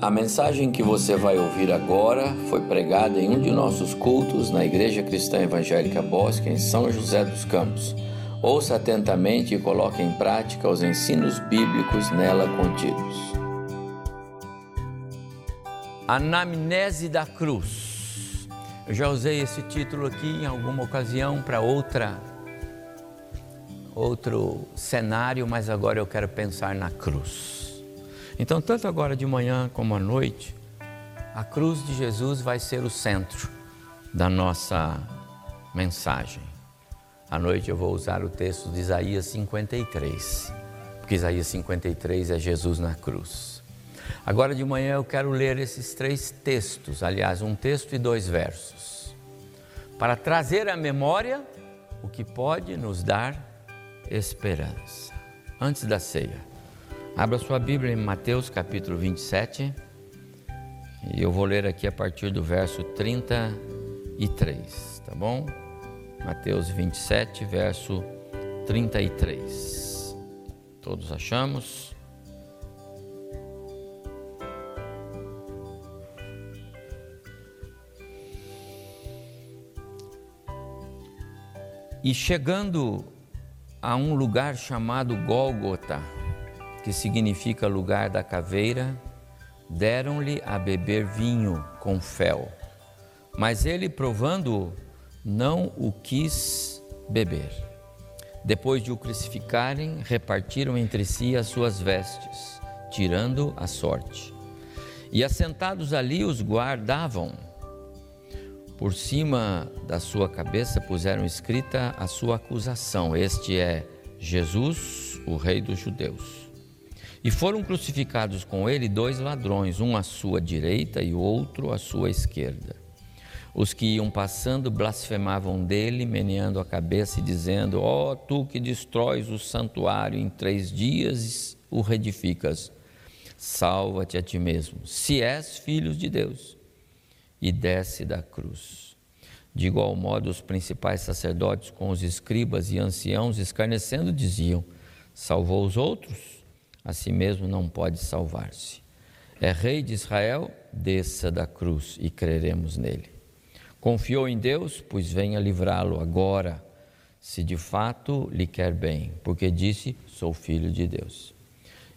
A mensagem que você vai ouvir agora foi pregada em um de nossos cultos na Igreja Cristã Evangélica Bosque, em São José dos Campos. Ouça atentamente e coloque em prática os ensinos bíblicos nela contidos. Anamnese da Cruz. Eu já usei esse título aqui em alguma ocasião para outra outro cenário, mas agora eu quero pensar na cruz. Então, tanto agora de manhã como à noite, a cruz de Jesus vai ser o centro da nossa mensagem. À noite eu vou usar o texto de Isaías 53, porque Isaías 53 é Jesus na cruz. Agora de manhã eu quero ler esses três textos, aliás, um texto e dois versos, para trazer à memória o que pode nos dar esperança. Antes da ceia, abra sua Bíblia em Mateus capítulo 27 e eu vou ler aqui a partir do verso 33, tá bom? Mateus 27, verso 33. Todos achamos? E chegando a um lugar chamado Gólgota, que significa lugar da caveira, deram-lhe a beber vinho com fel. Mas ele, provando-o, não o quis beber. Depois de o crucificarem, repartiram entre si as suas vestes, tirando a sorte. E assentados ali os guardavam por cima da sua cabeça puseram escrita a sua acusação: Este é Jesus, o Rei dos Judeus. E foram crucificados com ele dois ladrões, um à sua direita e outro à sua esquerda. Os que iam passando blasfemavam dele, meneando a cabeça e dizendo: Ó, oh, tu que destróis o santuário em três dias o reedificas, salva-te a ti mesmo, se és filho de Deus e desce da cruz. De igual modo, os principais sacerdotes, com os escribas e anciãos, escarnecendo, diziam: Salvou os outros, a si mesmo não pode salvar-se. É rei de Israel, desça da cruz e creremos nele. Confiou em Deus, pois venha livrá-lo agora, se de fato lhe quer bem, porque disse: Sou filho de Deus.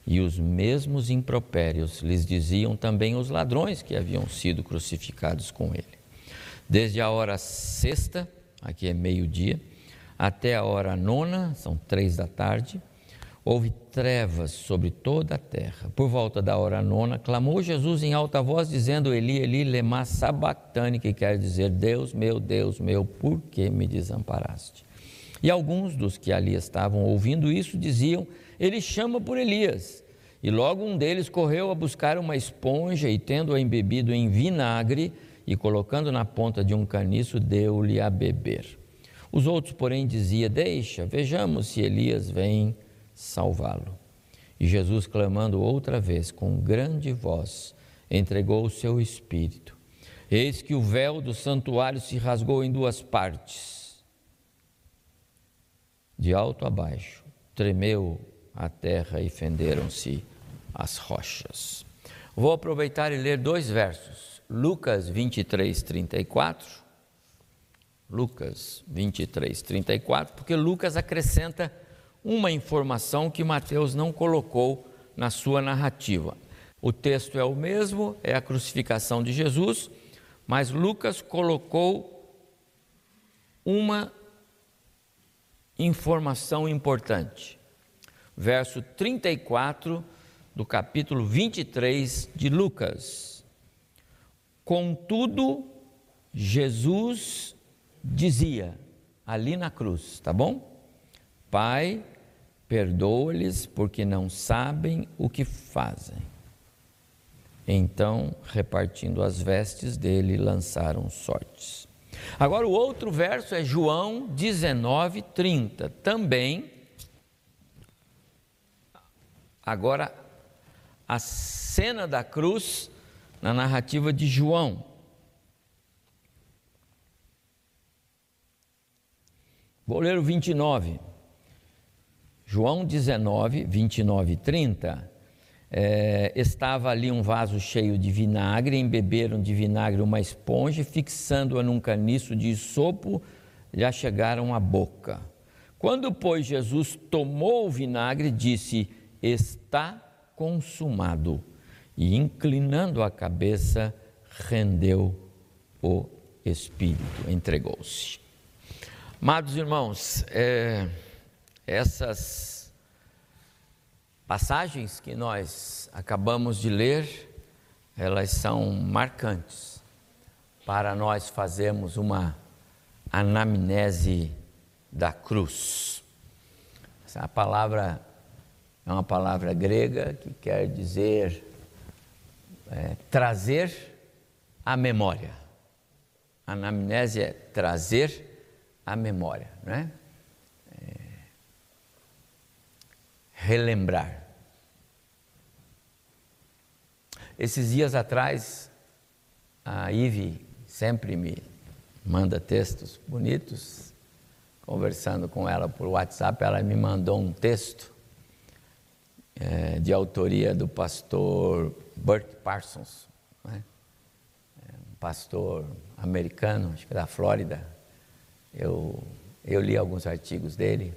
E os mesmos impropérios lhes diziam também os ladrões que haviam sido crucificados com ele. Desde a hora sexta, aqui é meio-dia, até a hora nona, são três da tarde, houve trevas sobre toda a terra. Por volta da hora nona, clamou Jesus em alta voz, dizendo: Eli, Eli, lema sabactane, que quer dizer: Deus meu, Deus meu, por que me desamparaste? E alguns dos que ali estavam ouvindo isso diziam: ele chama por Elias. E logo um deles correu a buscar uma esponja e, tendo-a embebido em vinagre e colocando na ponta de um caniço, deu-lhe a beber. Os outros, porém, diziam: Deixa, vejamos se Elias vem salvá-lo. E Jesus, clamando outra vez com grande voz, entregou o seu espírito. Eis que o véu do santuário se rasgou em duas partes, de alto a baixo, tremeu a terra e fenderam-se as rochas. Vou aproveitar e ler dois versos. Lucas 23, 34. Lucas 23, 34, porque Lucas acrescenta uma informação que Mateus não colocou na sua narrativa. O texto é o mesmo, é a crucificação de Jesus, mas Lucas colocou uma informação importante verso 34 do capítulo 23 de Lucas. Contudo, Jesus dizia ali na cruz, tá bom? Pai, perdoa-lhes porque não sabem o que fazem. Então, repartindo as vestes dele, lançaram sortes. Agora, o outro verso é João 19, 30. Também Agora, a cena da cruz na narrativa de João. Vou ler o 29. João 19, 29 e 30 É, estava ali um vaso cheio de vinagre, embeberam de vinagre uma esponja, fixando-a num caniço de sopo, lhe chegaram à boca. Quando, pois, Jesus tomou o vinagre, disse: Está consumado. E, inclinando a cabeça, rendeu o Espírito, entregou-se. Amados irmãos, é, essas passagens que nós acabamos de ler, elas são marcantes para nós fazermos uma anamnese da cruz. Essa palavra é uma palavra grega que quer dizer é, trazer a memória. Anamnese é trazer a memória, né? É, relembrar. Esses dias atrás, a Ive sempre me manda textos bonitos. Conversando com ela por WhatsApp, ela me mandou um texto é, de autoria do pastor Burt Parsons, né? é um pastor americano, acho que da Flórida, eu, eu li alguns artigos dele,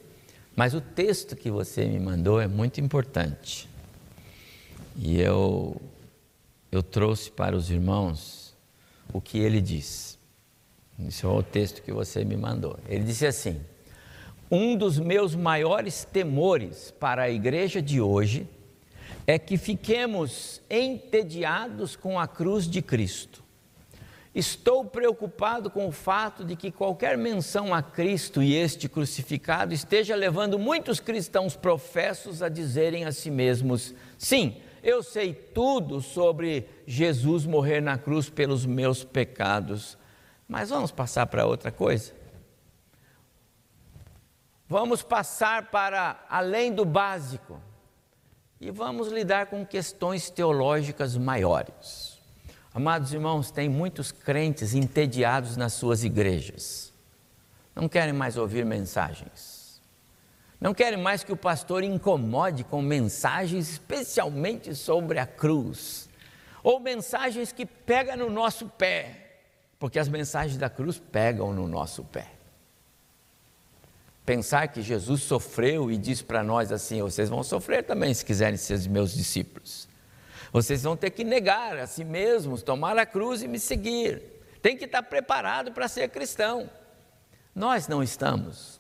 mas o texto que você me mandou é muito importante. E eu, eu trouxe para os irmãos o que ele diz. Esse é o texto que você me mandou. Ele disse assim: Um dos meus maiores temores para a igreja de hoje é que fiquemos entediados com a cruz de Cristo. Estou preocupado com o fato de que qualquer menção a Cristo e este crucificado esteja levando muitos cristãos professos a dizerem a si mesmos: sim, eu sei tudo sobre Jesus morrer na cruz pelos meus pecados, mas vamos passar para outra coisa? Vamos passar para além do básico e vamos lidar com questões teológicas maiores. Amados irmãos, tem muitos crentes entediados nas suas igrejas. Não querem mais ouvir mensagens. Não querem mais que o pastor incomode com mensagens, especialmente sobre a cruz. Ou mensagens que pegam no nosso pé, porque as mensagens da cruz pegam no nosso pé. Pensar que Jesus sofreu e diz para nós assim: vocês vão sofrer também se quiserem ser meus discípulos. Vocês vão ter que negar a si mesmos, tomar a cruz e me seguir. Tem que estar preparado para ser cristão. Nós não estamos.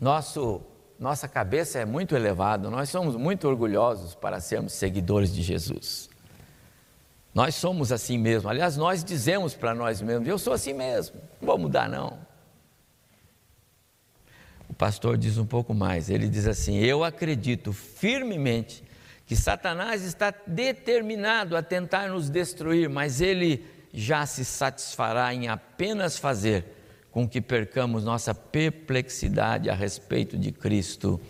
Nosso, nossa cabeça é muito elevada, nós somos muito orgulhosos para sermos seguidores de Jesus. Nós somos assim mesmo. Aliás, nós dizemos para nós mesmos: eu sou assim mesmo, não vou mudar não. O pastor diz um pouco mais. Ele diz assim: Eu acredito firmemente que Satanás está determinado a tentar nos destruir, mas ele já se satisfará em apenas fazer com que percamos nossa perplexidade a respeito de Cristo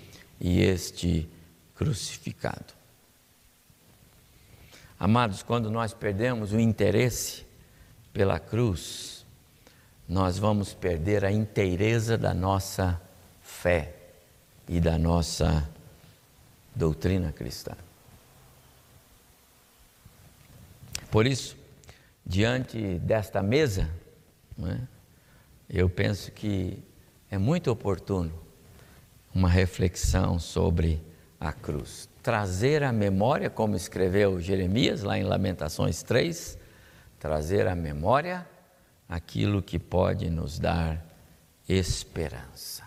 e este crucificado. Amados, quando nós perdemos o interesse pela cruz, nós vamos perder a inteireza da nossa fé e da nossa doutrina cristã. Por isso, diante desta mesa, né, eu penso que é muito oportuno uma reflexão sobre a cruz. Trazer à memória, como escreveu Jeremias lá em Lamentações 3, trazer à memória aquilo que pode nos dar esperança.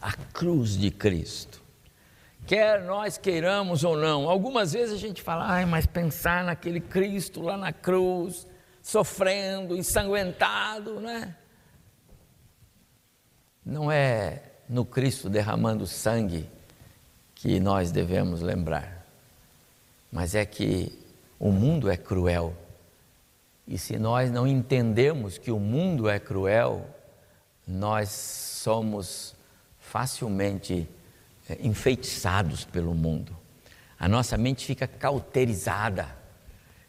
A cruz de Cristo quer nós queiramos ou não. Algumas vezes a gente fala, ai, mas pensar naquele Cristo lá na cruz, sofrendo, ensanguentado, né? Não é no Cristo derramando sangue que nós devemos lembrar, mas é que o mundo é cruel. E se nós não entendemos que o mundo é cruel, nós somos facilmente enfeitiçados pelo mundo. A nossa mente fica cauterizada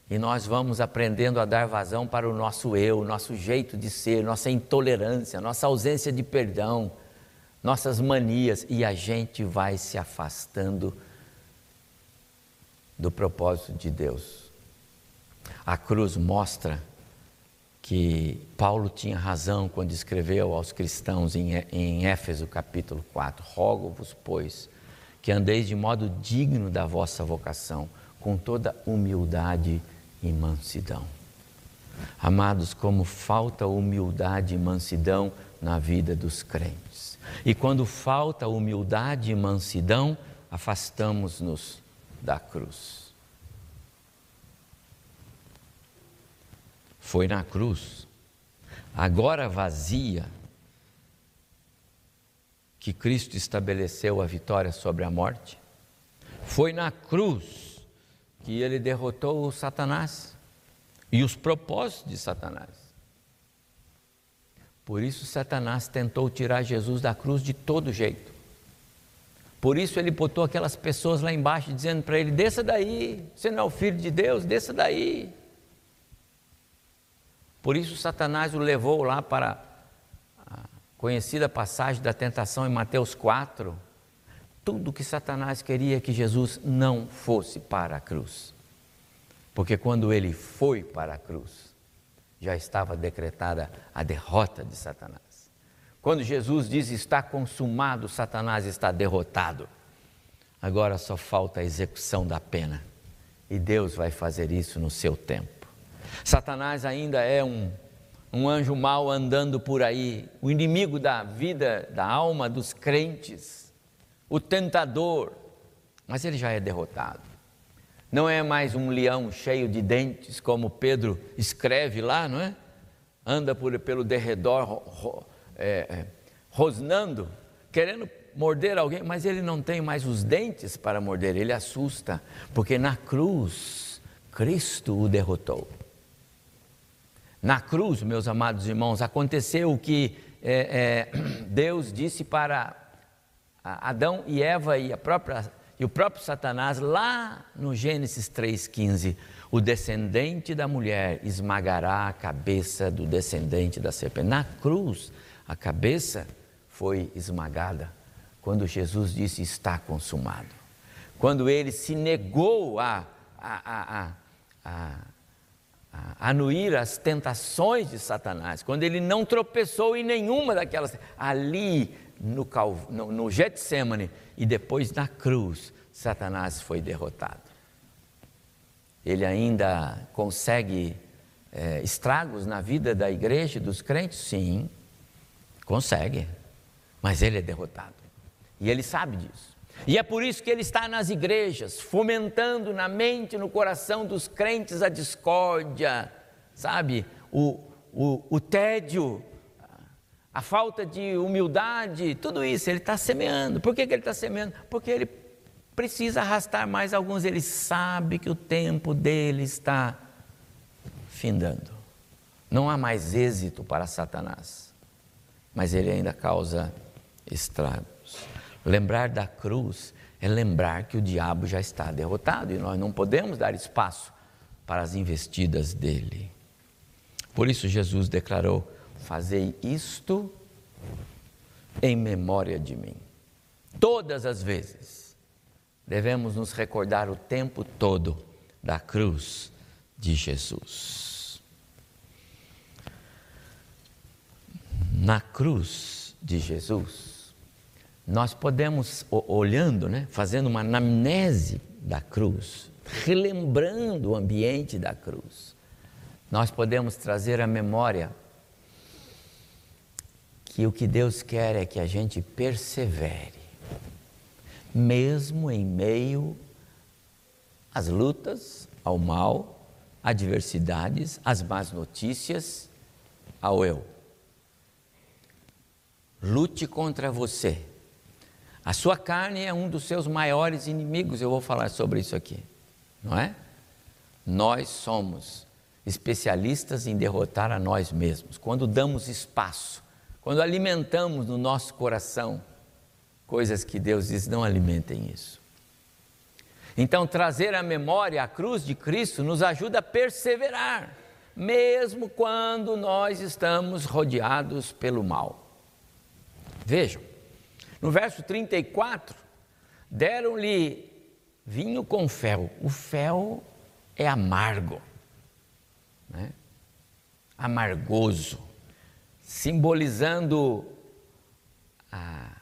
e nós vamos aprendendo a dar vazão para o nosso eu, nosso jeito de ser, nossa intolerância, nossa ausência de perdão, nossas manias e a gente vai se afastando do propósito de Deus. A cruz mostra que Paulo tinha razão quando escreveu aos cristãos em, Éfeso capítulo 4: Rogo-vos, pois, que andeis de modo digno da vossa vocação, com toda humildade e mansidão. Amados, como falta humildade e mansidão na vida dos crentes. E quando falta humildade e mansidão, afastamos-nos da cruz. Foi na cruz, agora vazia, que Cristo estabeleceu a vitória sobre a morte. Foi na cruz que ele derrotou o Satanás e os propósitos de Satanás. Por isso, Satanás tentou tirar Jesus da cruz de todo jeito. Por isso, ele botou aquelas pessoas lá embaixo dizendo para ele: desça daí, você não é o filho de Deus, desça daí. Por isso, Satanás o levou lá para a conhecida passagem da tentação em Mateus 4. Tudo que Satanás queria que Jesus não fosse para a cruz. Porque quando ele foi para a cruz, já estava decretada a derrota de Satanás. Quando Jesus diz está consumado, Satanás está derrotado. Agora só falta a execução da pena. E Deus vai fazer isso no seu tempo. Satanás ainda é um, um anjo mau andando por aí, o inimigo da vida, da alma dos crentes, o tentador, mas ele já é derrotado. Não é mais um leão cheio de dentes, como Pedro escreve lá, não é? Anda por, pelo derredor, ro, é, é, rosnando, querendo morder alguém, mas ele não tem mais os dentes para morder, ele assusta, porque na cruz, Cristo o derrotou. Na cruz, meus amados irmãos, aconteceu o que é, é Deus disse para Adão e Eva e própria e o próprio Satanás, lá no Gênesis 3,15, o descendente da mulher esmagará a cabeça do descendente da serpente. Na cruz, a cabeça foi esmagada quando Jesus disse: Está consumado. Quando ele se negou a, a, a, a anuir as tentações de Satanás, quando ele não tropeçou em nenhuma daquelas, ali no, no, no Getsemane e depois na cruz, Satanás foi derrotado. Ele ainda consegue é, estragos na vida da igreja, dos crentes? Sim, consegue, mas ele é derrotado. E ele sabe disso. E é por isso que ele está nas igrejas, fomentando na mente, no coração dos crentes a discórdia, sabe? O, o, o tédio, a falta de humildade, tudo isso ele está semeando. Por que, que ele está semeando? Porque ele precisa arrastar mais alguns, ele sabe que o tempo dele está findando. Não há mais êxito para Satanás, mas ele ainda causa estragos. Lembrar da cruz é lembrar que o diabo já está derrotado e nós não podemos dar espaço para as investidas dele. Por isso Jesus declarou: Fazei isto em memória de mim. Todas as vezes devemos nos recordar o tempo todo da cruz de Jesus. Na cruz de Jesus, nós podemos, olhando, né, fazendo uma anamnese da cruz, relembrando o ambiente da cruz, nós podemos trazer à memória que o que Deus quer é que a gente persevere, mesmo em meio às lutas, ao mal, adversidades, às más notícias, ao eu. Lute contra você. A sua carne é um dos seus maiores inimigos, eu vou falar sobre isso aqui, não é? Nós somos especialistas em derrotar a nós mesmos. Quando damos espaço quando alimentamos no nosso coração coisas que Deus diz: não alimentem isso. Então, trazer à memória a cruz de Cristo nos ajuda a perseverar, mesmo quando nós estamos rodeados pelo mal. Vejam, no verso 34, deram-lhe vinho com fel. O fel é amargo, né? amargoso, simbolizando a,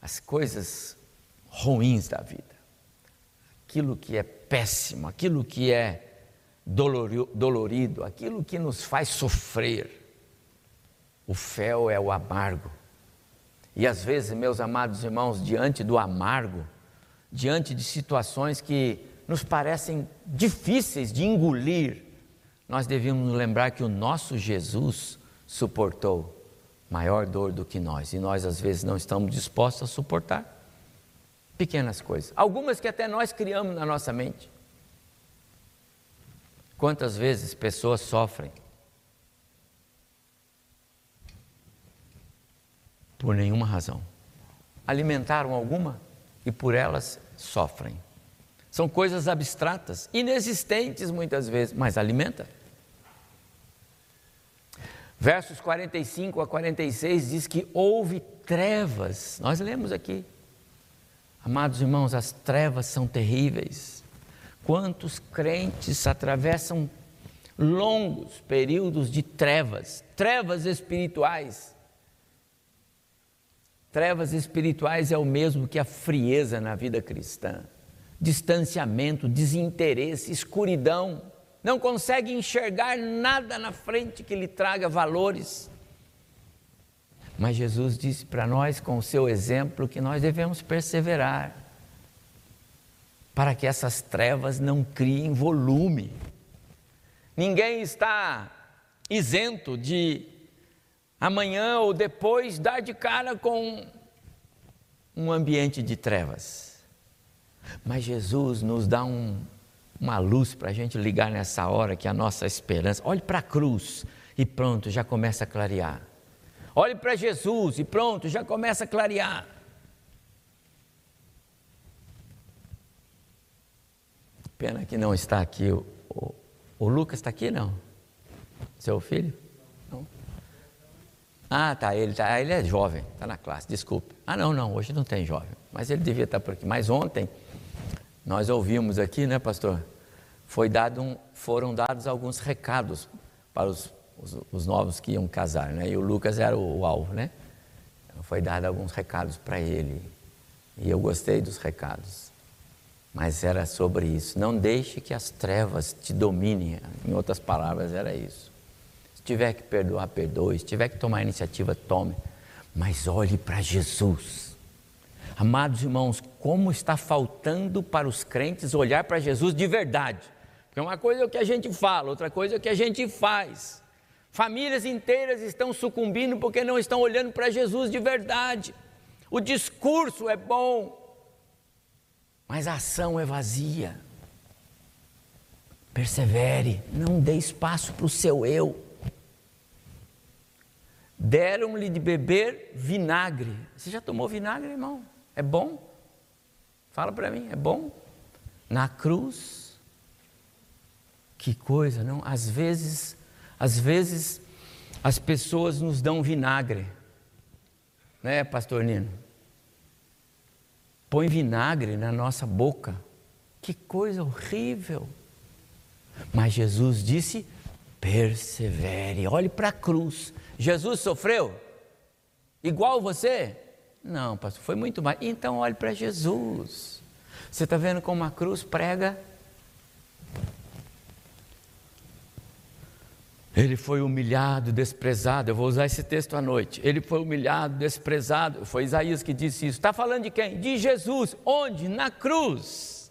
as coisas ruins da vida, aquilo que é péssimo, aquilo que é dolorido, aquilo que nos faz sofrer. O fel é o amargo. E às vezes, meus amados irmãos, diante do amargo, diante de situações que nos parecem difíceis de engolir, nós devemos lembrar que o nosso Jesus suportou maior dor do que nós e nós às vezes não estamos dispostos a suportar pequenas coisas, algumas que até nós criamos na nossa mente. Quantas vezes pessoas sofrem por nenhuma razão? Alimentaram alguma e por elas sofrem. São coisas abstratas, inexistentes muitas vezes, mas alimenta. Versos 45 a 46 diz que houve trevas. Nós lemos aqui. Amados irmãos, as trevas são terríveis. Quantos crentes atravessam longos períodos de trevas, trevas espirituais. Trevas espirituais é o mesmo que a frieza na vida cristã. Distanciamento, desinteresse, escuridão. Não consegue enxergar nada na frente que lhe traga valores. Mas Jesus disse para nós, com o seu exemplo, que nós devemos perseverar para que essas trevas não criem volume. Ninguém está isento de amanhã ou depois dar de cara com um ambiente de trevas. Mas Jesus nos dá um, uma luz para a gente ligar nessa hora que a nossa esperança. Olhe para a cruz e pronto, já começa a clarear. Olhe para Jesus e pronto, já começa a clarear. Pena que não está aqui. O, o, o Lucas está aqui, não? Seu filho? Ah, tá, ele, tá, ele é jovem, está na classe, desculpe. Ah, não, não, hoje não tem jovem, mas ele devia estar por aqui. Mas ontem, nós ouvimos aqui, né, pastor? Foi dado um, foram dados alguns recados para os, os, os, novos que iam casar, né? E o Lucas era o, o alvo, né? Foi dado alguns recados para ele. E eu gostei dos recados mas era sobre isso. Não deixe que as trevas te dominem. Em outras palavras, era isso. Tiver que perdoar, perdoe. Se tiver que tomar iniciativa, tome. Mas olhe para Jesus. Amados irmãos, como está faltando para os crentes olhar para Jesus de verdade. Porque uma coisa é o que a gente fala, outra coisa é o que a gente faz. Famílias inteiras estão sucumbindo porque não estão olhando para Jesus de verdade. O discurso é bom, mas a ação é vazia. Persevere, não dê espaço para o seu eu. Deram-lhe de beber vinagre. Você já tomou vinagre, irmão? É bom? Fala para mim, é bom? Na cruz. Que coisa, não? Às vezes, às vezes as pessoas nos dão vinagre. Né, pastor Nino? põe vinagre na nossa boca. Que coisa horrível. Mas Jesus disse: persevere, olhe para a cruz. Jesus sofreu igual você? Não, pastor, foi muito mais. Então olhe para Jesus. Você está vendo como a cruz prega Ele foi humilhado, desprezado. Eu vou usar esse texto à noite. Ele foi humilhado, desprezado. Foi Isaías que disse isso. Está falando de quem? De Jesus. Onde? Na cruz.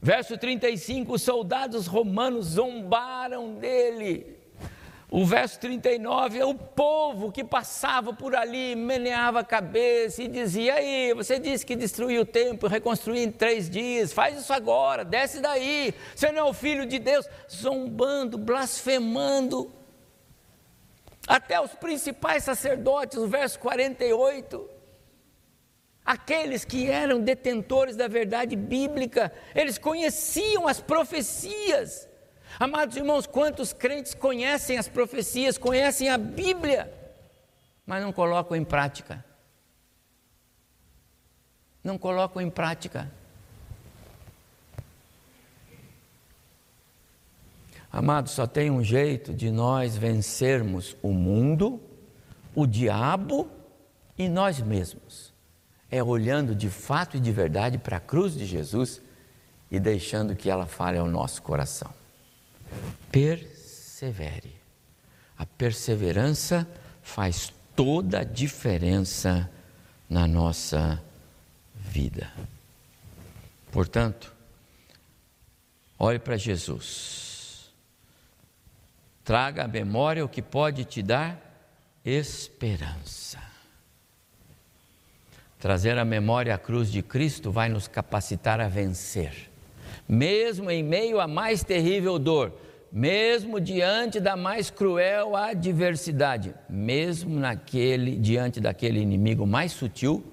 Verso 35: os soldados romanos zombaram dele. O verso 39 é o povo que passava por ali, meneava a cabeça e dizia: aí, você disse que destruiu o templo, reconstruiu em três dias, faz isso agora, desce daí, você não é o filho de Deus, zombando, blasfemando. Até os principais sacerdotes, o verso 48, aqueles que eram detentores da verdade bíblica, eles conheciam as profecias, Amados irmãos, quantos crentes conhecem as profecias, conhecem a Bíblia, mas não colocam em prática? Não colocam em prática. Amados, só tem um jeito de nós vencermos o mundo, o diabo e nós mesmos. É olhando de fato e de verdade para a cruz de Jesus e deixando que ela fale ao nosso coração. Persevere. A perseverança faz toda a diferença na nossa vida. Portanto, olhe para Jesus. Traga à memória o que pode te dar esperança. Trazer à memória a cruz de Cristo vai nos capacitar a vencer, mesmo em meio à mais terrível dor, mesmo diante da mais cruel adversidade, mesmo naquele diante daquele inimigo mais sutil,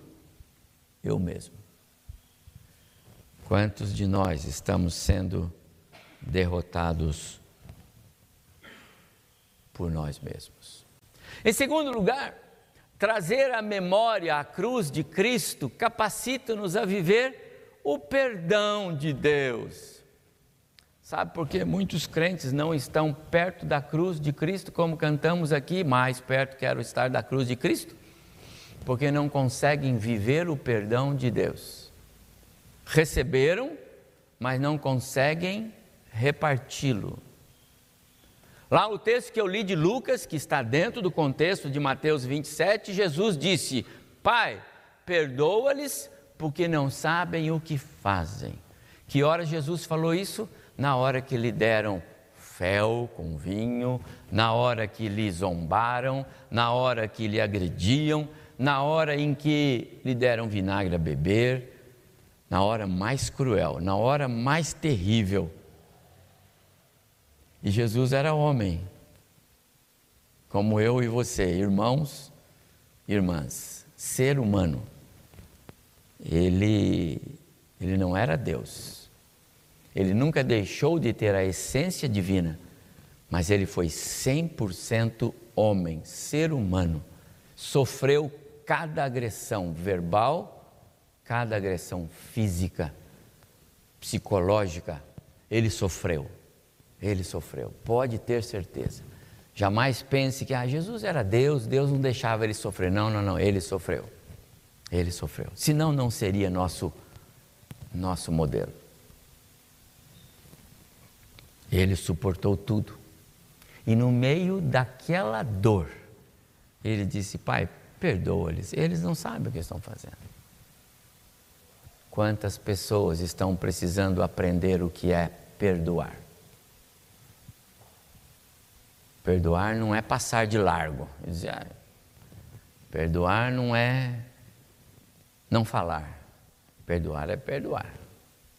eu mesmo. Quantos de nós estamos sendo derrotados por nós mesmos? Em segundo lugar, trazer à memória a cruz de Cristo capacita-nos a viver o perdão de Deus. Sabe por que muitos crentes não estão perto da cruz de Cristo, como cantamos aqui, mais perto quero estar da cruz de Cristo? Porque não conseguem viver o perdão de Deus. Receberam, mas não conseguem reparti-lo. Lá o texto que eu li de Lucas, que está dentro do contexto de Mateus 27, Jesus disse: Pai, perdoa-lhes porque não sabem o que fazem. Que hora Jesus falou isso? Na hora que lhe deram fel com vinho, na hora que lhe zombaram, na hora que lhe agrediam, na hora em que lhe deram vinagre a beber, na hora mais cruel, na hora mais terrível e Jesus era homem, como eu e você, irmãos, irmãs, ser humano. Ele, ele não era Deus. Ele nunca deixou de ter a essência divina, mas ele foi 100% homem, ser humano. Sofreu cada agressão verbal, cada agressão física, psicológica, ele sofreu. Ele sofreu, pode ter certeza. Jamais pense que ah, Jesus era Deus, Deus não deixava ele sofrer. Não, não, não, ele sofreu. Ele sofreu. Senão não seria nosso nosso modelo. Ele suportou tudo. E no meio daquela dor, ele disse: Pai, perdoa-lhes, eles não sabem o que estão fazendo. Quantas pessoas estão precisando aprender o que é perdoar? Perdoar não é passar de largo. Ah, perdoar não é não falar. Perdoar é perdoar.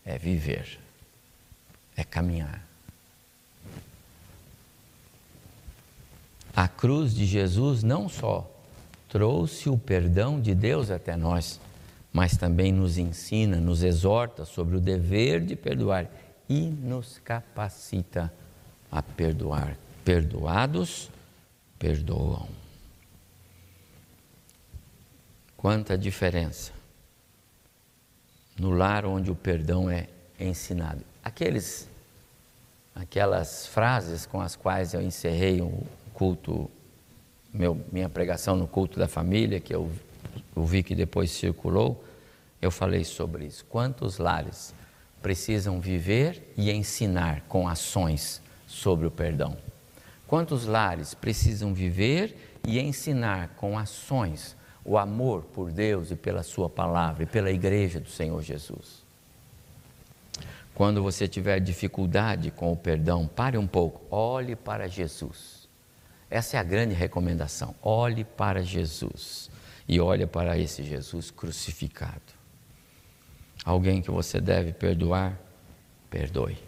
É viver. É caminhar. A cruz de Jesus não só trouxe o perdão de Deus até nós, mas também nos ensina, nos exorta sobre o dever de perdoar e nos capacita a perdoar perdoados, perdoam. Quanta diferença no lar onde o perdão é ensinado. Aqueles, aquelas frases com as quais eu encerrei o culto, meu, minha pregação no culto da família, que eu, vi que depois circulou, eu falei sobre isso. Quantos lares precisam viver e ensinar com ações sobre o perdão? Quantos lares precisam viver e ensinar com ações o amor por Deus e pela Sua palavra e pela igreja do Senhor Jesus? Quando você tiver dificuldade com o perdão, pare um pouco, olhe para Jesus. Essa é a grande recomendação. Olhe para Jesus e olhe para esse Jesus crucificado. Alguém que você deve perdoar, perdoe.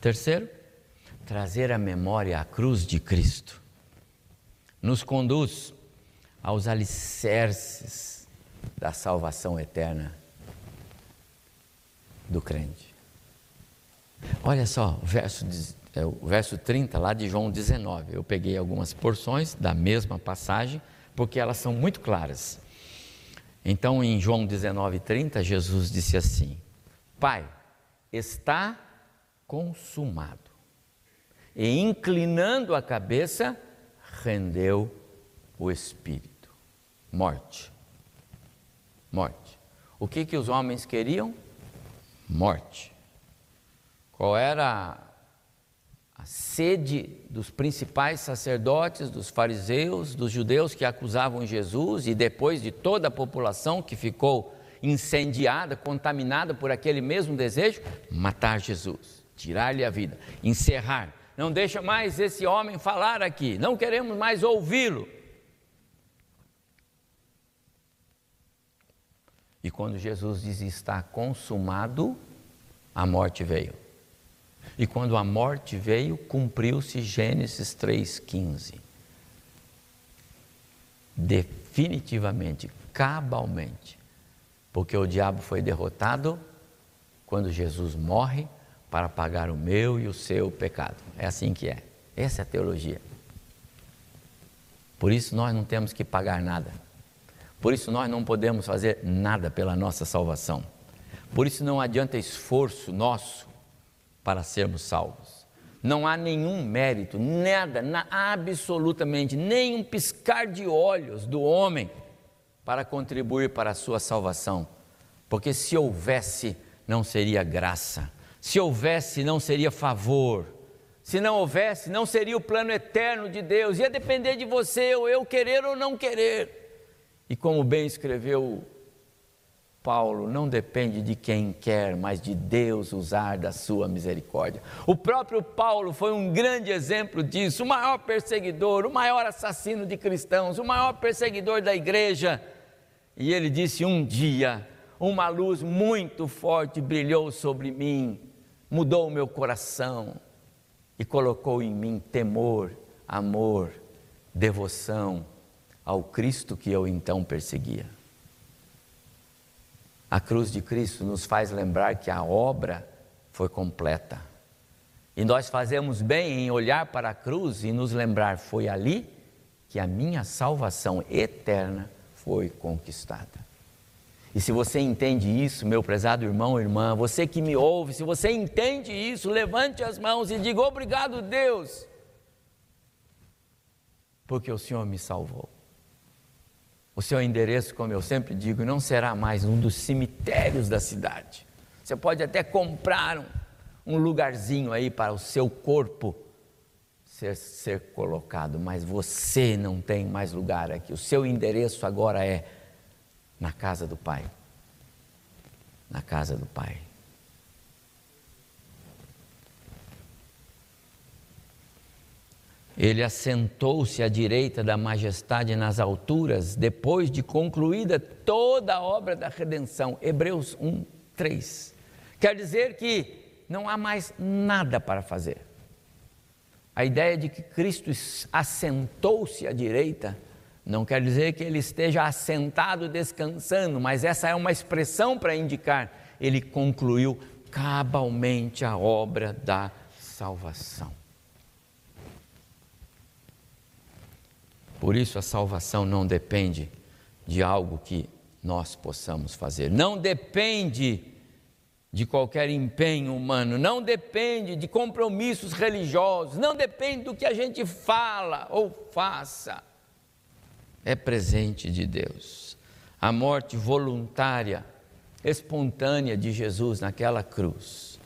Terceiro, trazer à memória a cruz de Cristo nos conduz aos alicerces da salvação eterna do crente. Olha só, o verso, é, o verso 30 lá de João 19. Eu peguei algumas porções da mesma passagem, porque elas são muito claras. Então, em João 19, 30, Jesus disse assim: Pai, está consumado. e, inclinando a cabeça, rendeu o espírito. Morte. Morte. O que, que os homens queriam? Morte. Qual era a sede dos principais sacerdotes, dos fariseus, dos judeus que acusavam Jesus e depois de toda a população que ficou incendiada, contaminada por aquele mesmo desejo? Matar Jesus, tirar-lhe a vida, encerrar. Não deixa mais esse homem falar aqui, não queremos mais ouvi-lo. E quando Jesus diz está consumado, a morte veio. E quando a morte veio, cumpriu-se Gênesis 3,15. Definitivamente, cabalmente. Porque o diabo foi derrotado quando Jesus morre para pagar o meu e o seu pecado. É assim que é. Essa é a teologia. Por isso nós não temos que pagar nada. Por isso nós não podemos fazer nada pela nossa salvação. Por isso não adianta esforço nosso para sermos salvos. Não há nenhum mérito, nada, na, absolutamente, nem um piscar de olhos do homem para contribuir para a sua salvação. Porque se houvesse, não seria graça. Se houvesse, não seria favor. Se não houvesse, não seria o plano eterno de Deus. Ia depender de você, ou eu querer ou não querer. E como bem escreveu Paulo não depende de quem quer, mas de Deus usar da sua misericórdia. O próprio Paulo foi um grande exemplo disso, o maior perseguidor, o maior assassino de cristãos, o maior perseguidor da igreja. E ele disse: Um dia, uma luz muito forte brilhou sobre mim, mudou o meu coração e colocou em mim temor, amor, devoção ao Cristo que eu então perseguia. A cruz de Cristo nos faz lembrar que a obra foi completa. E nós fazemos bem em olhar para a cruz e nos lembrar: foi ali que a minha salvação eterna foi conquistada. E se você entende isso, meu prezado irmão irmã, você que me ouve, se você entende isso, levante as mãos e diga: Obrigado, Deus, porque o Senhor me salvou. O seu endereço, como eu sempre digo, não será mais um dos cemitérios da cidade. Você pode até comprar um, um lugarzinho aí para o seu corpo ser, ser colocado, mas você não tem mais lugar aqui. O seu endereço agora é na casa do Pai. Na casa do Pai. Ele assentou-se à direita da majestade nas alturas, depois de concluída toda a obra da redenção. Hebreus 1, 3. Quer dizer que não há mais nada para fazer. A ideia de que Cristo assentou-se à direita não quer dizer que ele esteja assentado descansando, mas essa é uma expressão para indicar ele concluiu cabalmente a obra da salvação. Por isso a salvação não depende de algo que nós possamos fazer, não depende de qualquer empenho humano, não depende de compromissos religiosos, não depende do que a gente fala ou faça. É presente de Deus. A morte voluntária, espontânea de Jesus naquela cruz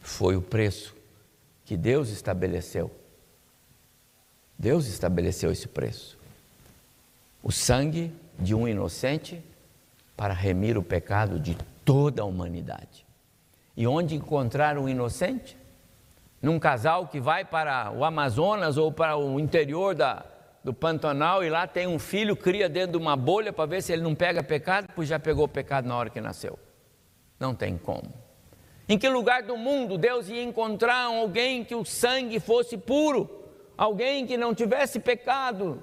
foi o preço que Deus estabeleceu Deus estabeleceu esse preço. O sangue de um inocente para remir o pecado de toda a humanidade. E onde encontrar um inocente? Num casal que vai para o Amazonas ou para o interior da, do Pantanal e lá tem um filho, cria dentro de uma bolha para ver se ele não pega pecado, pois já pegou pecado na hora que nasceu. Não tem como. Em que lugar do mundo Deus ia encontrar alguém que o sangue fosse puro? Alguém que não tivesse pecado.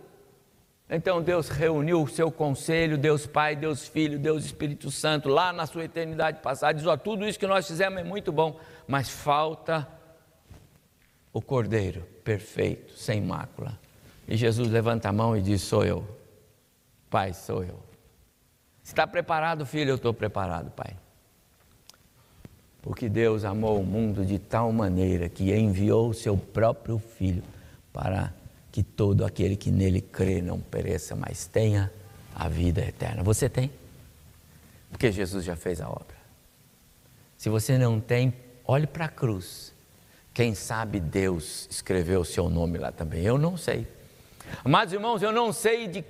Então Deus reuniu o seu conselho, Deus Pai, Deus Filho, Deus Espírito Santo, lá na sua eternidade passada, diz: ó, tudo isso que nós fizemos é muito bom, mas falta o Cordeiro perfeito, sem mácula. E Jesus levanta a mão e diz: Sou eu, Pai, sou eu. Está preparado, filho? Eu estou preparado, Pai. Porque Deus amou o mundo de tal maneira que enviou o seu próprio Filho para que todo aquele que nele crê não pereça, mas tenha a vida eterna. Você tem? Porque Jesus já fez a obra. Se você não tem, olhe para a cruz. Quem sabe Deus escreveu o seu nome lá também. Eu não sei. Amados irmãos, eu não sei de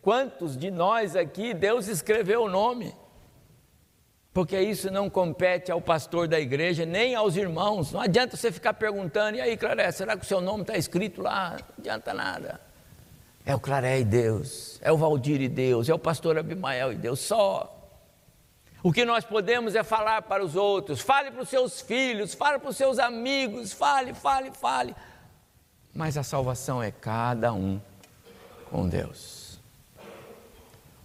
quantos de nós aqui Deus escreveu o nome. Porque isso não compete ao pastor da igreja, nem aos irmãos. Não adianta você ficar perguntando, e aí, Claré, será que o seu nome está escrito lá? Não adianta nada. É o Claré e Deus, é o Valdir e Deus, é o pastor Abimael e Deus, só. O que nós podemos é falar para os outros, fale para os seus filhos, fale para os seus amigos, fale, fale, fale. Mas a salvação é cada um com Deus.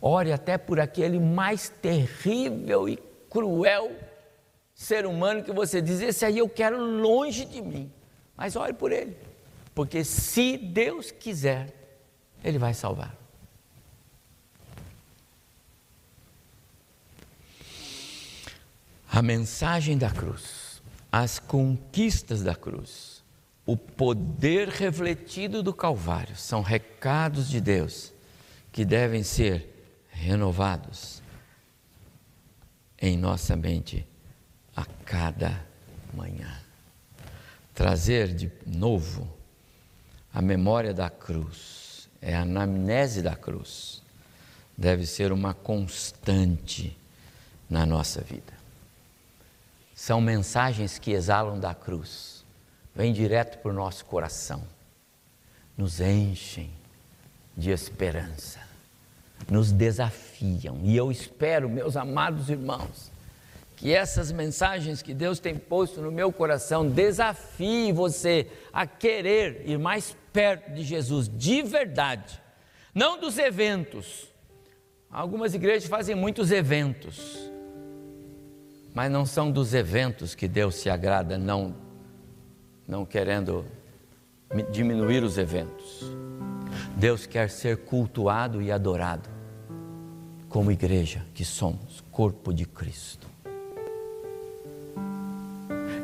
Ore até por aquele mais terrível e cruel ser humano que você diz: esse aí eu quero longe de mim. Mas ore por ele, porque se Deus quiser, ele vai salvar. A mensagem da cruz, as conquistas da cruz, o poder refletido do Calvário são recados de Deus que devem ser renovados em nossa mente a cada manhã. Trazer de novo a memória da cruz, é a anamnese da cruz, deve ser uma constante na nossa vida. São mensagens que exalam da cruz, vêm direto para o nosso coração, nos enchem de esperança, nos desafiam. E eu espero, meus amados irmãos, que essas mensagens que Deus tem posto no meu coração desafiem você a querer ir mais perto de Jesus de verdade, não dos eventos. Algumas igrejas fazem muitos eventos mas não são dos eventos que Deus se agrada, não, não querendo diminuir os eventos. Deus quer ser cultuado e adorado, como igreja que somos, corpo de Cristo.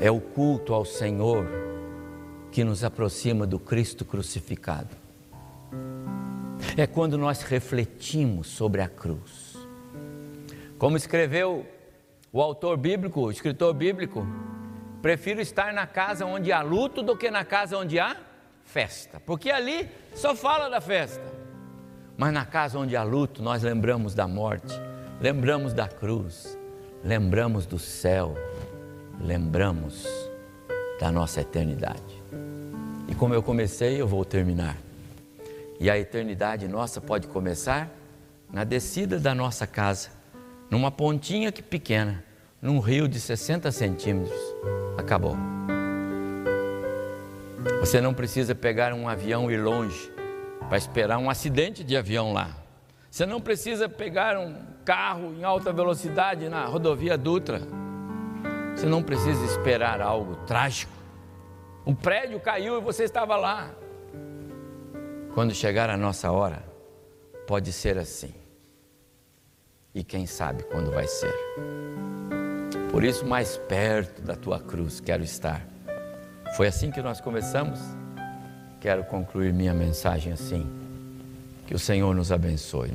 É o culto ao Senhor que nos aproxima do Cristo crucificado. É quando nós refletimos sobre a cruz. Como escreveu o autor bíblico, o escritor bíblico, prefiro estar na casa onde há luto do que na casa onde há festa, porque ali só fala da festa. Mas na casa onde há luto, nós lembramos da morte, lembramos da cruz, lembramos do céu, lembramos da nossa eternidade. E como eu comecei, eu vou terminar. E a eternidade nossa pode começar na descida da nossa casa numa pontinha que pequena, num rio de 60 centímetros. Acabou. Você não precisa pegar um avião e ir longe para esperar um acidente de avião lá. Você não precisa pegar um carro em alta velocidade na rodovia Dutra. Você não precisa esperar algo trágico. Um prédio caiu e você estava lá. Quando chegar a nossa hora, pode ser assim e quem sabe quando vai ser. Por isso, mais perto da tua cruz quero estar. Foi assim que nós começamos. Quero concluir minha mensagem assim. Que o Senhor nos abençoe.